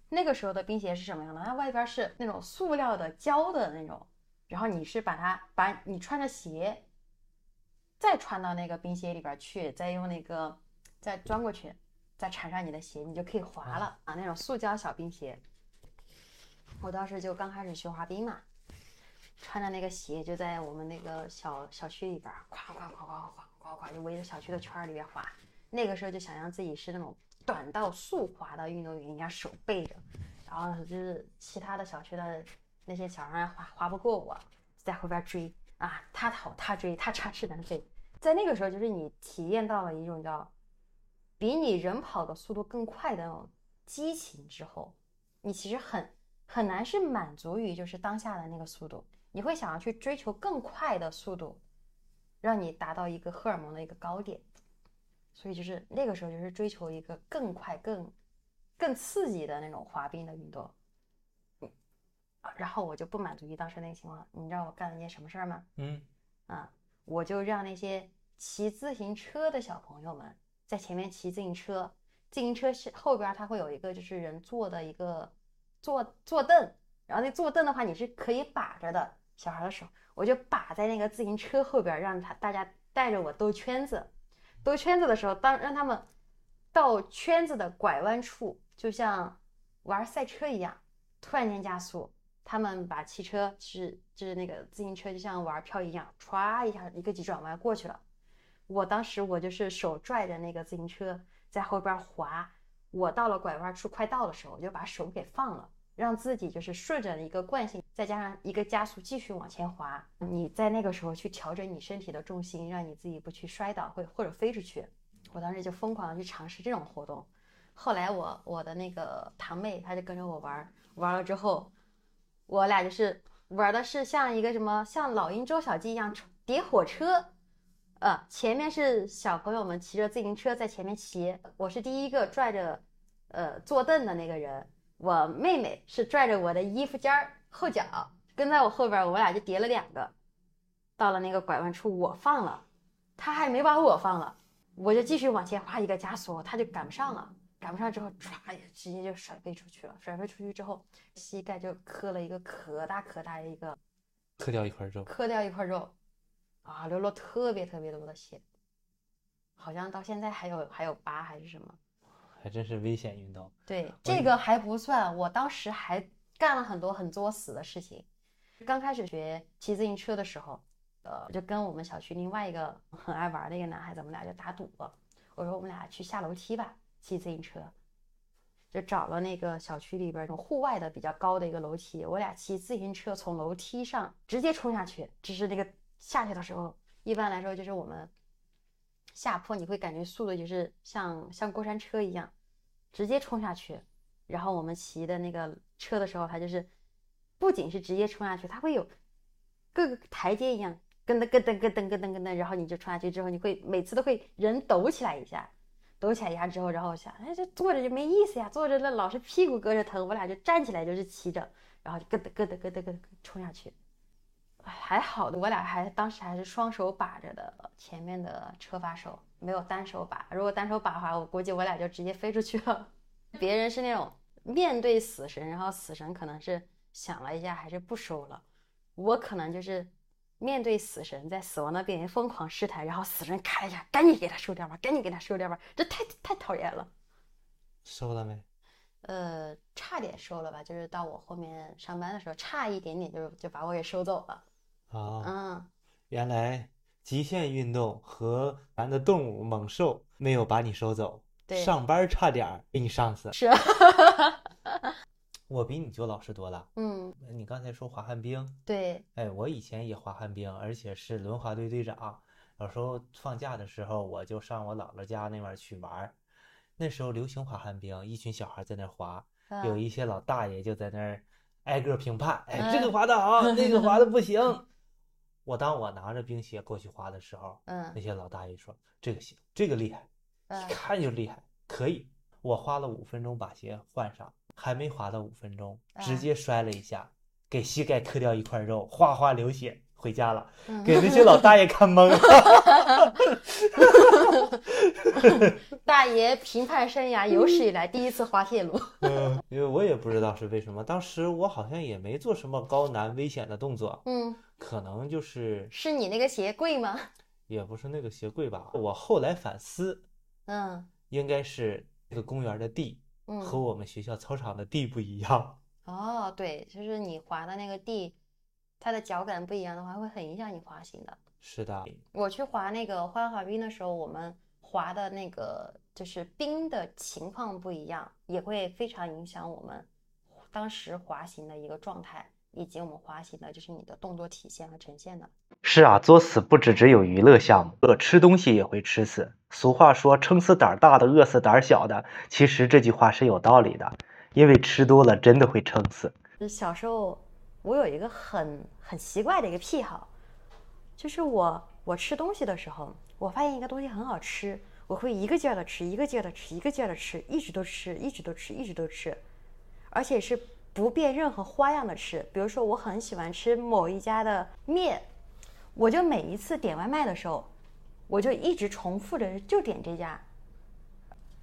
[SPEAKER 1] 那个时候的冰鞋是什么样的？它外边是那种塑料的胶的那种，然后你是把它把你穿着鞋，再穿到那个冰鞋里边去，再用那个再钻过去，再缠上你的鞋，你就可以滑了啊！那种塑胶小冰鞋。我当时就刚开始学滑冰嘛，穿着那个鞋就在我们那个小小区里边，咵咵咵咵咵咵咵就围着小区的圈里边滑。那个时候就想象自己是那种。短道速滑的运动员，人家手背着，然后就是其他的小区的那些小孩滑滑不过我，在后边追啊，他跑他追，他插翅难飞。在那个时候，就是你体验到了一种叫比你人跑的速度更快的那种激情之后，你其实很很难是满足于就是当下的那个速度，你会想要去追求更快的速度，让你达到一个荷尔蒙的一个高点。所以就是那个时候，就是追求一个更快、更更刺激的那种滑冰的运动。嗯，然后我就不满足于当时那个情况，你知道我干了一件什么事儿吗？
[SPEAKER 2] 嗯，
[SPEAKER 1] 啊，我就让那些骑自行车的小朋友们在前面骑自行车，自行车是后边它会有一个就是人坐的一个坐坐凳，然后那坐凳的话你是可以把着的，小孩的手，我就把在那个自行车后边，让他大家带着我兜圈子。兜圈子的时候，当让他们到圈子的拐弯处，就像玩赛车一样，突然间加速。他们把汽车是就是那个自行车，就像玩漂移一样，歘一下一个急转弯过去了。我当时我就是手拽着那个自行车在后边滑。我到了拐弯处快到的时候，我就把手给放了，让自己就是顺着一个惯性，再加上一个加速继续往前滑。你在那个时候去调整你身体的重心，让你自己不去摔倒，或或者飞出去。我当时就疯狂的去尝试这种活动。后来我我的那个堂妹，她就跟着我玩，玩了之后，我俩就是玩的是像一个什么像老鹰捉小鸡一样叠火车，呃，前面是小朋友们骑着自行车在前面骑，我是第一个拽着呃坐凳的那个人，我妹妹是拽着我的衣服尖儿后脚跟在我后边，我俩就叠了两个。到了那个拐弯处，我放了，他还没把我放了，我就继续往前滑一个加速，他就赶不上了。赶不上之后，唰也直接就甩飞出去了。甩飞出去之后，膝盖就磕了一个可大可大的一个，
[SPEAKER 2] 磕掉一块肉，
[SPEAKER 1] 磕掉一块肉，啊，流了特别特别多的血，好像到现在还有还有疤还是什么，
[SPEAKER 2] 还真是危险运动。
[SPEAKER 1] 对，这个还不算，我当时还干了很多很作死的事情。刚开始学骑自行车的时候，呃，就跟我们小区另外一个很爱玩的一个男孩子，我们俩就打赌，我说我们俩去下楼梯吧。骑自行车，就找了那个小区里边那种户外的比较高的一个楼梯，我俩骑自行车从楼梯上直接冲下去。只是那个下去的时候，一般来说就是我们下坡，你会感觉速度就是像像过山车一样，直接冲下去。然后我们骑的那个车的时候，它就是不仅是直接冲下去，它会有各个台阶一样，咯噔咯噔咯噔咯噔咯噔，然后你就冲下去之后，你会每次都会人抖起来一下。抖起来一下之后，然后想，哎，这坐着就没意思呀，坐着那老是屁股搁着疼。我俩就站起来，就是骑着，然后咯噔咯噔咯噔咯噔冲下去。还好的，我俩还当时还是双手把着的前面的车把手，没有单手把。如果单手把的话，我估计我俩就直接飞出去了。别人是那种面对死神，然后死神可能是想了一下，还是不收了。我可能就是。面对死神，在死亡的边缘疯狂试探，然后死神咔一下，赶紧给他收掉吧，赶紧给他收掉吧，这太太讨厌了。
[SPEAKER 2] 收了没？
[SPEAKER 1] 呃，差点收了吧，就是到我后面上班的时候，差一点点就就把我给收走了。
[SPEAKER 2] 啊，
[SPEAKER 1] 嗯，
[SPEAKER 2] 原来极限运动和咱的动物猛兽没有把你收走，
[SPEAKER 1] 对，
[SPEAKER 2] 上班差点被你上死。
[SPEAKER 1] 是。
[SPEAKER 2] 我比你就老实多了。
[SPEAKER 1] 嗯，
[SPEAKER 2] 你刚才说滑旱冰，
[SPEAKER 1] 对，
[SPEAKER 2] 哎，我以前也滑旱冰，而且是轮滑队队长。有时候放假的时候，我就上我姥姥家那边去玩。那时候流行滑旱冰，一群小孩在那滑，有一些老大爷就在那儿挨个评判，哎，这个滑的好，那个滑的不行。我当我拿着冰鞋过去滑的时候，
[SPEAKER 1] 嗯，
[SPEAKER 2] 那些老大爷说这个行，这个厉害，一看就厉害，可以。我花了五分钟把鞋换上。还没滑到五分钟，直接摔了一下，给膝盖磕掉一块肉，哗哗流血，回家了，给那些老大爷看懵了。
[SPEAKER 1] 大爷评判生涯有史以来第一次滑铁卢。
[SPEAKER 2] 嗯，因为我也不知道是为什么，当时我好像也没做什么高难危险的动作。
[SPEAKER 1] 嗯，
[SPEAKER 2] 可能就是
[SPEAKER 1] 是你那个鞋贵吗？
[SPEAKER 2] 也不是那个鞋贵吧。我后来反思，
[SPEAKER 1] 嗯，
[SPEAKER 2] 应该是那个公园的地。嗯和我们学校操场的地不一样
[SPEAKER 1] 哦，对，就是你滑的那个地，它的脚感不一样的话，会很影响你滑行的。
[SPEAKER 2] 是的，
[SPEAKER 1] 我去滑那个花滑冰的时候，我们滑的那个就是冰的情况不一样，也会非常影响我们当时滑行的一个状态。以及我们滑行的，就是你的动作体现和呈现的。
[SPEAKER 2] 是啊，作死不只只有娱乐项目，饿吃东西也会吃死。俗话说，撑死胆大的，饿死胆小的。其实这句话是有道理的，因为吃多了真的会撑死。
[SPEAKER 1] 小时候，我有一个很很奇怪的一个癖好，就是我我吃东西的时候，我发现一个东西很好吃，我会一个劲儿的吃，一个劲儿的吃，一个劲儿的吃，一直都吃，一直都吃，一直都吃，而且是。不变任何花样的吃，比如说我很喜欢吃某一家的面，我就每一次点外卖的时候，我就一直重复着就点这家。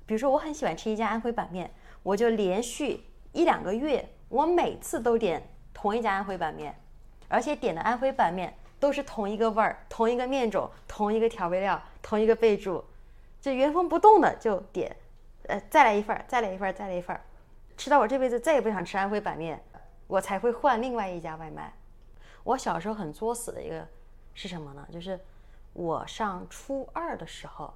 [SPEAKER 1] 比如说我很喜欢吃一家安徽板面，我就连续一两个月，我每次都点同一家安徽板面，而且点的安徽板面都是同一个味儿、同一个面种、同一个调味料、同一个备注，就原封不动的就点，呃，再来一份儿，再来一份儿，再来一份儿。吃到我这辈子再也不想吃安徽板面，我才会换另外一家外卖。我小时候很作死的一个是什么呢？就是我上初二的时候，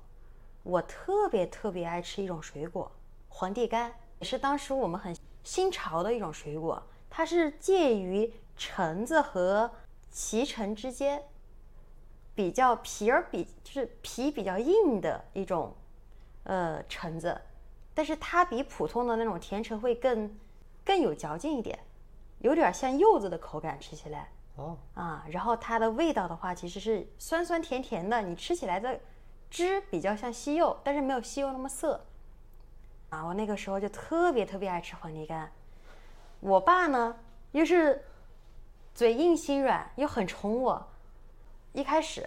[SPEAKER 1] 我特别特别爱吃一种水果——皇帝柑，也是当时我们很新潮的一种水果。它是介于橙子和脐橙之间，比较皮儿比就是皮比较硬的一种呃橙子。但是它比普通的那种甜橙会更更有嚼劲一点，有点像柚子的口感，吃起来
[SPEAKER 2] 哦，
[SPEAKER 1] 啊。然后它的味道的话，其实是酸酸甜甜的，你吃起来的汁比较像西柚，但是没有西柚那么涩。啊，我那个时候就特别特别爱吃黄梨干。我爸呢，又是嘴硬心软，又很宠我。一开始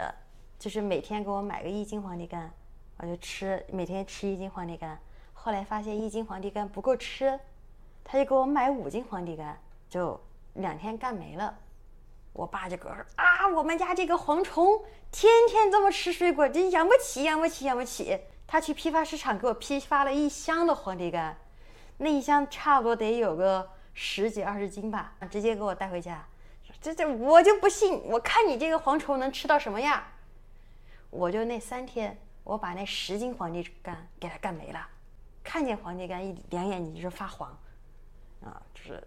[SPEAKER 1] 就是每天给我买个一斤黄梨干，我就吃，每天吃一斤黄梨干。后来发现一斤黄梨干不够吃，他就给我买五斤黄梨干，就两天干没了。我爸就跟我说啊，我们家这个蝗虫天天这么吃水果，真养不起，养不起，养不起。他去批发市场给我批发了一箱的黄梨干，那一箱差不多得有个十几二十斤吧，直接给我带回家。这这我就不信，我看你这个蝗虫能吃到什么样？我就那三天，我把那十斤黄梨干给它干没了。看见黄梨干一两眼睛就是发黄，啊，就是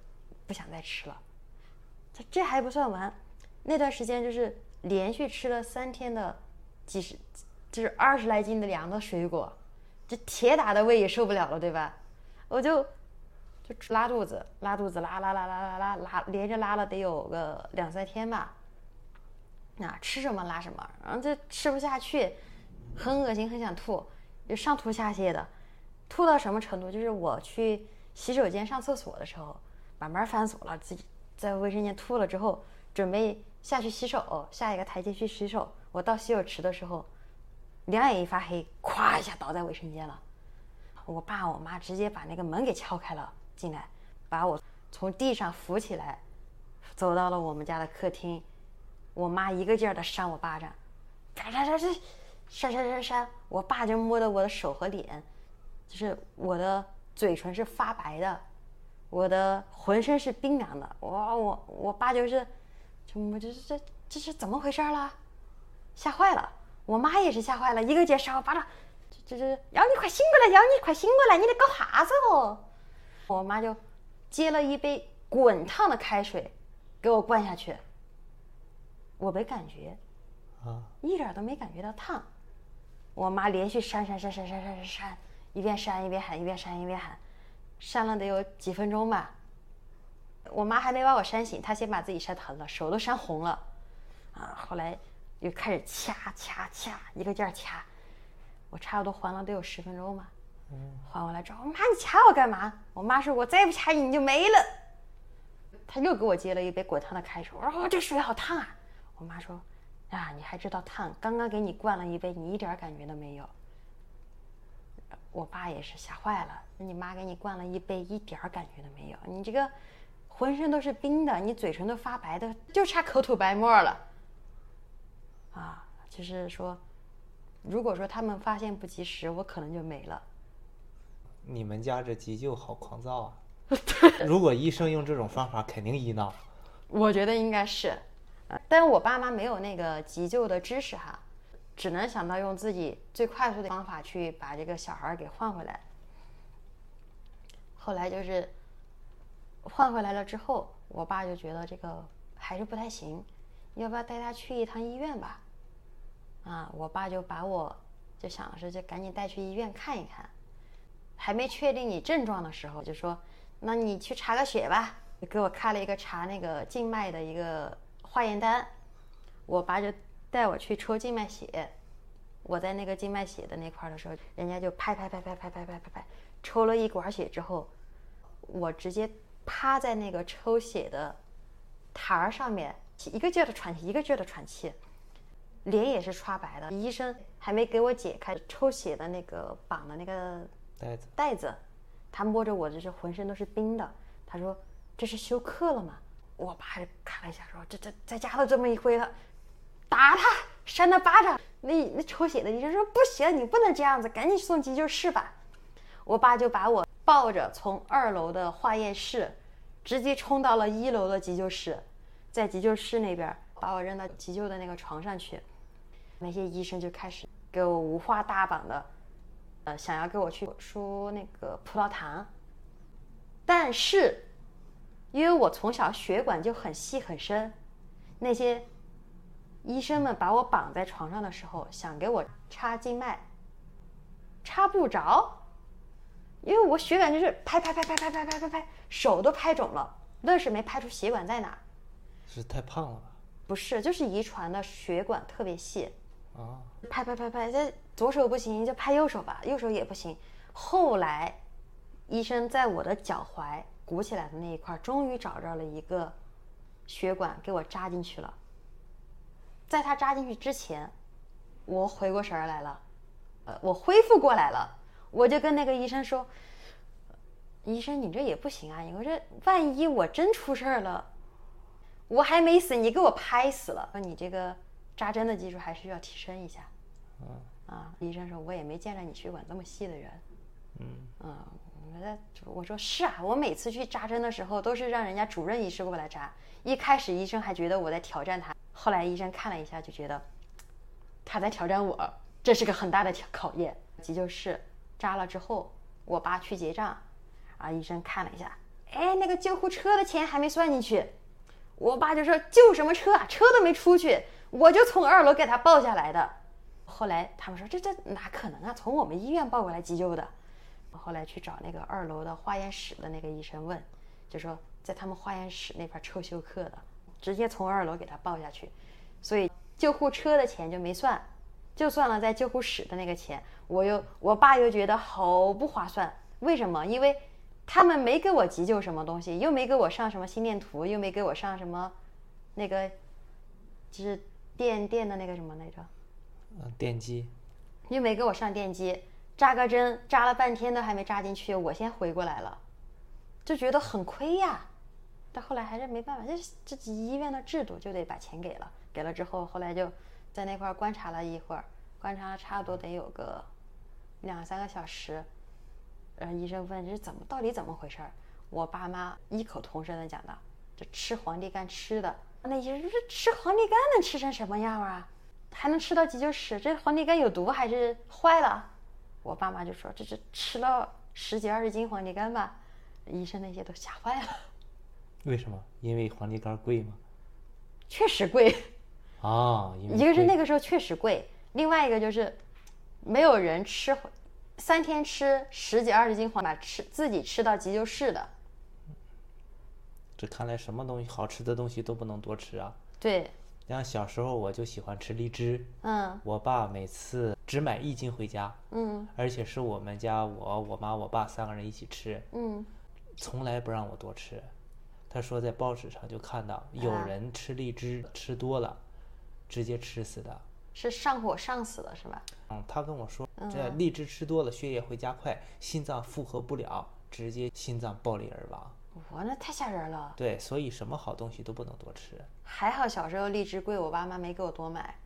[SPEAKER 1] 不想再吃了。这这还不算完，那段时间就是连续吃了三天的几十，就是二十来斤的凉的水果，这铁打的胃也受不了了，对吧？我就就拉肚子，拉肚子，拉拉拉拉拉拉拉，连着拉了得有个两三天吧。啊，吃什么拉什么，然后就吃不下去，很恶心，很想吐，就上吐下泻的。吐到什么程度？就是我去洗手间上厕所的时候，把门反锁了，自己在卫生间吐了之后，准备下去洗手，下一个台阶去洗手。我到洗手池的时候，两眼一发黑，咵一下倒在卫生间了。我爸我妈直接把那个门给敲开了，进来把我从地上扶起来，走到了我们家的客厅。我妈一个劲儿的扇我巴掌，扇扇扇扇扇扇扇，我爸就摸着我的手和脸。就是我的嘴唇是发白的，我的浑身是冰凉的。我我我爸就是，怎么这这这是怎么回事啦？吓坏了，我妈也是吓坏了，一个劲扇我巴掌，这这这，要你快醒过来，瑶你快醒过来，你在搞啥子哦？我妈就接了一杯滚烫的开水给我灌下去，我没感觉，
[SPEAKER 2] 啊，
[SPEAKER 1] 一点都没感觉到烫。我妈连续扇扇扇扇扇扇扇扇。一边扇一边喊，一边扇一边喊，扇了得有几分钟吧。我妈还没把我扇醒，她先把自己扇疼了，手都扇红了。啊，后来又开始掐掐掐，一个劲儿掐。我差不多还了得有十分钟吧。还完了之后，妈你掐我干嘛？我妈说我再不掐你你就没了。她又给我接了一杯滚烫的开水，我说哦这水好烫啊。我妈说啊你还知道烫？刚刚给你灌了一杯，你一点感觉都没有。我爸也是吓坏了，你妈给你灌了一杯，一点儿感觉都没有。你这个浑身都是冰的，你嘴唇都发白的，就差口吐白沫了。啊，就是说，如果说他们发现不及时，我可能就没了。
[SPEAKER 2] 你们家这急救好狂躁啊！如果医生用这种方法，肯定医闹。
[SPEAKER 1] 我觉得应该是，但是我爸妈没有那个急救的知识哈。只能想到用自己最快速的方法去把这个小孩给换回来。后来就是换回来了之后，我爸就觉得这个还是不太行，要不要带他去一趟医院吧？啊，我爸就把我就想着就赶紧带去医院看一看。还没确定你症状的时候，就说那你去查个血吧，给我开了一个查那个静脉的一个化验单。我爸就。带我去抽静脉血，我在那个静脉血的那块的时候，人家就拍拍拍拍拍拍拍拍拍，抽了一管血之后，我直接趴在那个抽血的台儿上面，一个劲儿的喘气，一个劲儿的喘气，脸也是刷白的。医生还没给我解开抽血的那个绑的那个
[SPEAKER 2] 袋子，
[SPEAKER 1] 袋子，他摸着我这是浑身都是冰的，他说这是休克了吗？我爸看了一下说这这在家都这么一回了。打他，扇他巴掌。那那抽血的医生说不行，你不能这样子，赶紧送急救室吧。我爸就把我抱着从二楼的化验室，直接冲到了一楼的急救室，在急救室那边把我扔到急救的那个床上去。那些医生就开始给我五花大绑的，呃，想要给我去输那个葡萄糖。但是，因为我从小血管就很细很深，那些。医生们把我绑在床上的时候，想给我插静脉，插不着，因为我血管就是拍拍拍拍拍拍拍拍拍，手都拍肿了，愣是没拍出血管在哪。
[SPEAKER 2] 是太胖了吧？
[SPEAKER 1] 不是，就是遗传的血管特别细。
[SPEAKER 2] 啊，
[SPEAKER 1] 拍拍拍拍，这左手不行就拍右手吧，右手也不行。后来，医生在我的脚踝鼓起来的那一块，终于找着了一个血管，给我扎进去了。在他扎进去之前，我回过神儿来了，呃，我恢复过来了，我就跟那个医生说：“医生，你这也不行啊，你说这万一我真出事儿了，我还没死，你给我拍死了，说你这个扎针的技术还需要提升一下。”啊，医生说，我也没见着你血管这么细的人。
[SPEAKER 2] 嗯，
[SPEAKER 1] 啊，我在我说是啊，我每次去扎针的时候都是让人家主任医师过来扎。一开始医生还觉得我在挑战他，后来医生看了一下就觉得他在挑战我，这是个很大的挑考验。急救室扎了之后，我爸去结账，啊，医生看了一下，哎，那个救护车的钱还没算进去。我爸就说救什么车啊，车都没出去，我就从二楼给他抱下来的。后来他们说这这哪可能啊，从我们医院抱过来急救的。后来去找那个二楼的化验室的那个医生问，就说在他们化验室那边抽休克的，直接从二楼给他抱下去，所以救护车的钱就没算，就算了在救护室的那个钱，我又我爸又觉得好不划算，为什么？因为他们没给我急救什么东西，又没给我上什么心电图，又没给我上什么那个就是电电的那个什么来着。
[SPEAKER 2] 嗯，电击，
[SPEAKER 1] 又没给我上电击，扎个针扎了半天都还没扎进去，我先回过来了，就觉得很亏呀。但后来还是没办法，这这医院的制度就得把钱给了，给了之后，后来就在那块观察了一会儿，观察了差不多得有个两三个小时。然后医生问这怎么到底怎么回事儿，我爸妈异口同声的讲道：这吃皇帝干吃的。那医生说这吃皇帝干能吃成什么样啊？还能吃到急救室？这皇帝干有毒还是坏了？我爸妈就说这是吃了十几二十斤皇帝干吧。医生那些都吓坏了。
[SPEAKER 2] 为什么？因为黄地干贵吗？
[SPEAKER 1] 确实贵。
[SPEAKER 2] 啊，
[SPEAKER 1] 一个是那个时候确实贵，另外一个就是没有人吃三天吃十几二十斤黄把吃自己吃到急救室的。
[SPEAKER 2] 这看来什么东西好吃的东西都不能多吃啊。
[SPEAKER 1] 对。
[SPEAKER 2] 像小时候我就喜欢吃荔枝，
[SPEAKER 1] 嗯，
[SPEAKER 2] 我爸每次只买一斤回家，
[SPEAKER 1] 嗯，
[SPEAKER 2] 而且是我们家我、我妈、我爸三个人一起吃，
[SPEAKER 1] 嗯，
[SPEAKER 2] 从来不让我多吃。他说在报纸上就看到有人吃荔枝吃多了，直接吃死的，
[SPEAKER 1] 是上火上死的是吧？
[SPEAKER 2] 嗯，他跟我说这荔枝吃多了血液会加快，心脏负荷不了，直接心脏爆裂而亡。
[SPEAKER 1] 哇，那太吓人了。
[SPEAKER 2] 对，所以什么好东西都不能多吃。
[SPEAKER 1] 还好小时候荔枝贵，我爸妈没给我多买。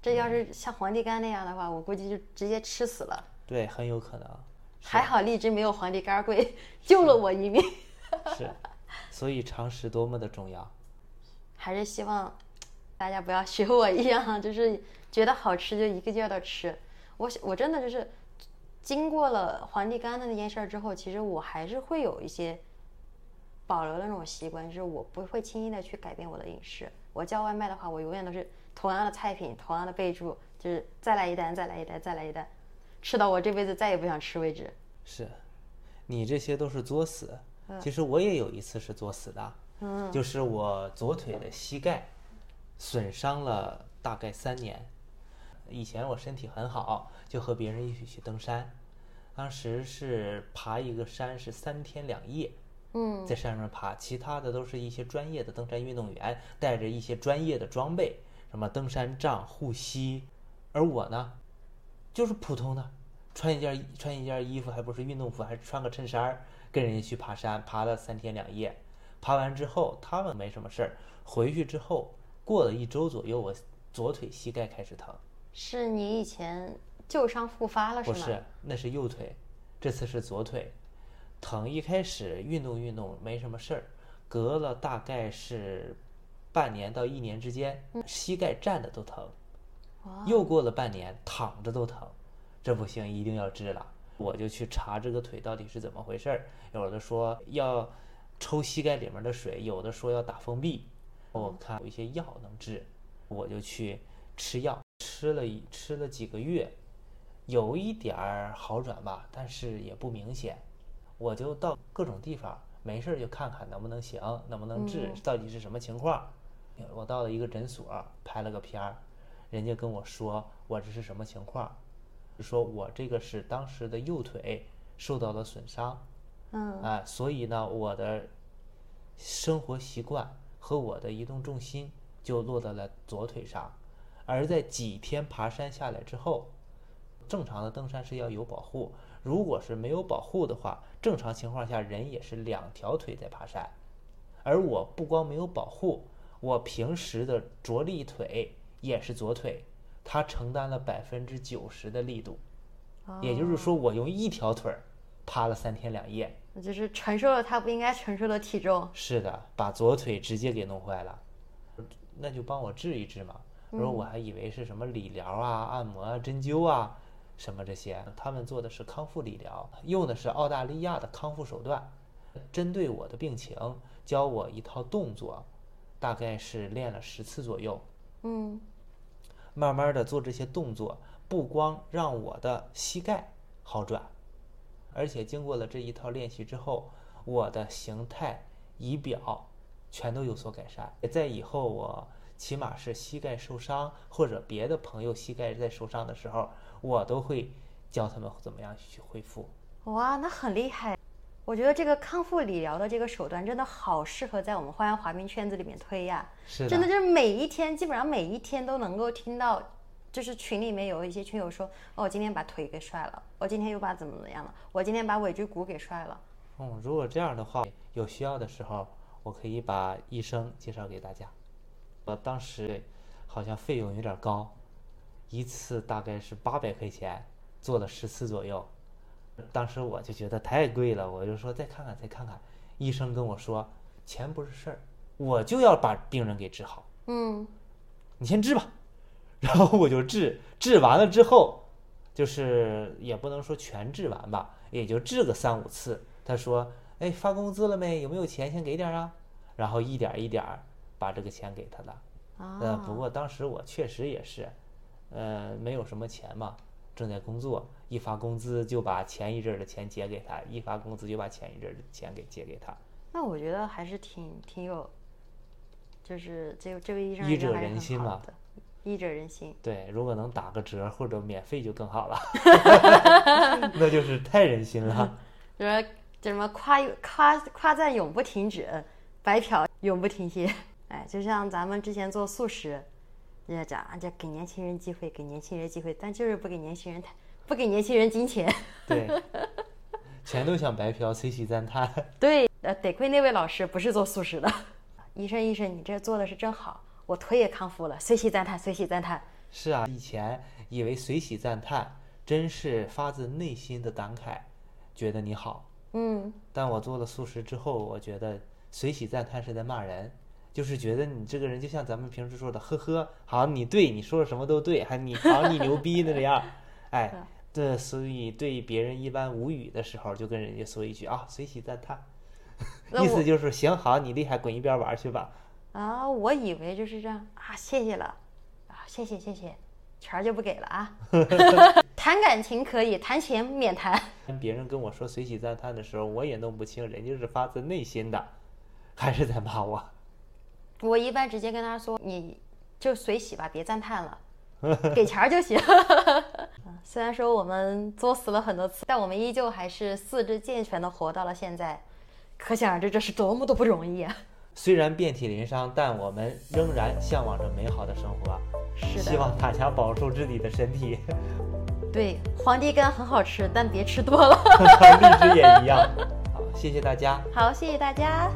[SPEAKER 1] 这要是像皇帝柑那样的话，我估计就直接吃死了。
[SPEAKER 2] 对，很有可能。
[SPEAKER 1] 还好荔枝没有皇帝干贵，救了我一命。
[SPEAKER 2] 是，所以常识多么的重要。
[SPEAKER 1] 还是希望大家不要学我一样，就是觉得好吃就一个劲儿的吃。我我真的就是经过了皇帝干的那件事儿之后，其实我还是会有一些。保留的那种习惯，就是我不会轻易的去改变我的饮食。我叫外卖的话，我永远都是同样的菜品，同样的备注，就是再来一单，再来一单，再来一单，吃到我这辈子再也不想吃为止。
[SPEAKER 2] 是，你这些都是作死。其实我也有一次是作死的，
[SPEAKER 1] 嗯，
[SPEAKER 2] 就是我左腿的膝盖损伤了大概三年。以前我身体很好，就和别人一起去登山，当时是爬一个山是三天两夜。
[SPEAKER 1] 嗯，
[SPEAKER 2] 在山上爬，其他的都是一些专业的登山运动员，带着一些专业的装备，什么登山杖、护膝，而我呢，就是普通的，穿一件穿一件衣服，还不是运动服，还是穿个衬衫，跟人家去爬山，爬了三天两夜，爬完之后他们没什么事儿，回去之后过了一周左右，我左腿膝盖开始疼，
[SPEAKER 1] 是你以前旧伤复发了是吗？
[SPEAKER 2] 不是，那是右腿，这次是左腿。疼，一开始运动运动没什么事儿，隔了大概是半年到一年之间，膝盖站着都疼，又过了半年躺着都疼，这不行，一定要治了。我就去查这个腿到底是怎么回事儿，有的说要抽膝盖里面的水，有的说要打封闭，我看有一些药能治，我就去吃药，吃了一吃了几个月，有一点儿好转吧，但是也不明显。我就到各种地方没事儿就看看能不能行，能不能治，到底是什么情况。我到了一个诊所，拍了个片儿，人家跟我说我这是什么情况，说我这个是当时的右腿受到了损伤，
[SPEAKER 1] 嗯。
[SPEAKER 2] 啊，所以呢，我的生活习惯和我的移动重心就落到了左腿上，而在几天爬山下来之后，正常的登山是要有保护，如果是没有保护的话，正常情况下人也是两条腿在爬山，而我不光没有保护，我平时的着力腿也是左腿，它承担了百分之九十的力度，也就是说我用一条腿儿趴了三天两夜。
[SPEAKER 1] 就是承受了他不应该承受的体重。
[SPEAKER 2] 是的，把左腿直接给弄坏了，那就帮我治一治嘛。我说我还以为是什么理疗啊、按摩啊、针灸啊，什么这些，他们做的是康复理疗，用的是澳大利亚的康复手段，针对我的病情教我一套动作，大概是练了十次左右。
[SPEAKER 1] 嗯
[SPEAKER 2] 慢慢的做这些动作，不光让我的膝盖好转，而且经过了这一套练习之后，我的形态、仪表全都有所改善。在以后我起码是膝盖受伤或者别的朋友膝盖在受伤的时候，我都会教他们怎么样去恢复。
[SPEAKER 1] 哇，那很厉害。我觉得这个康复理疗的这个手段真的好适合在我们花样滑冰圈子里面推呀。
[SPEAKER 2] 是
[SPEAKER 1] 真的就是每一天，基本上每一天都能够听到，就是群里面有一些群友说，哦，我今天把腿给摔了，我今天又把怎么怎么样了，我今天把尾椎骨给摔了。
[SPEAKER 2] 嗯，如果这样的话，有需要的时候，我可以把医生介绍给大家。我当时好像费用有点高，一次大概是八百块钱，做了十次左右。当时我就觉得太贵了，我就说再看看，再看看。医生跟我说，钱不是事儿，我就要把病人给治好，
[SPEAKER 1] 嗯
[SPEAKER 2] 你先治吧。然后我就治，治完了之后，就是也不能说全治完吧，也就治个三五次。他说：“哎，发工资了没？有没有钱？先给点儿啊。”然后一点儿一点儿把这个钱给他了。呃，
[SPEAKER 1] 啊，
[SPEAKER 2] 不过当时我确实也是，呃，没有什么钱嘛，正在工作，一发工资就把前一阵儿的钱结给他，一发工资就把前一阵儿的钱给结给他。
[SPEAKER 1] 那我觉得还是挺挺有，就是这这位医生
[SPEAKER 2] 医者仁心嘛，
[SPEAKER 1] 医者仁心。
[SPEAKER 2] 对，如果能打个折或者免费就更好了，那就是太仁心了。
[SPEAKER 1] 就是叫什么夸夸夸赞永不停止，白嫖永不停歇。哎，就像咱们之前做素食，人家讲啊，这给年轻人机会，给年轻人机会，但就是不给年轻人太不给年轻人金钱。
[SPEAKER 2] 对，钱都想白嫖，随喜赞叹。
[SPEAKER 1] 对，呃，得亏那位老师不是做素食的。医生，医生，你这做的是真好，我腿也康复了，随喜赞叹，随喜赞叹。
[SPEAKER 2] 是啊，以前以为随喜赞叹，真是发自内心的感慨，觉得你好。
[SPEAKER 1] 嗯，
[SPEAKER 2] 但我做了素食之后，我觉得随喜赞叹是在骂人，就是觉得你这个人就像咱们平时说的，呵呵，好，你对你说的什么都对，还你好，你牛逼那个样儿，哎，对，所以对别人一般无语的时候，就跟人家说一句啊，随喜赞叹，意思就是行好，你厉害，滚一边玩去吧。
[SPEAKER 1] 啊，我以为就是这样啊，谢谢了，啊，谢谢谢谢，钱儿就不给了啊。谈感情可以，谈钱免谈。
[SPEAKER 2] 跟别人跟我说随喜赞叹的时候，我也弄不清人家是发自内心的，还是在骂我。
[SPEAKER 1] 我一般直接跟他说，你就随喜吧，别赞叹了，给钱儿就行。嗯虽然说我们作死了很多次，但我们依旧还是四肢健全的活到了现在，可想而知这是多么的不容易啊！
[SPEAKER 2] 虽然遍体鳞伤，但我们仍然向往着美好的生活。
[SPEAKER 1] 是的
[SPEAKER 2] 希望大家保重自己的身体，
[SPEAKER 1] 对，皇帝柑很好吃，但别吃多了。
[SPEAKER 2] 荔枝也一样。好，谢谢大家。
[SPEAKER 1] 好，谢谢大家。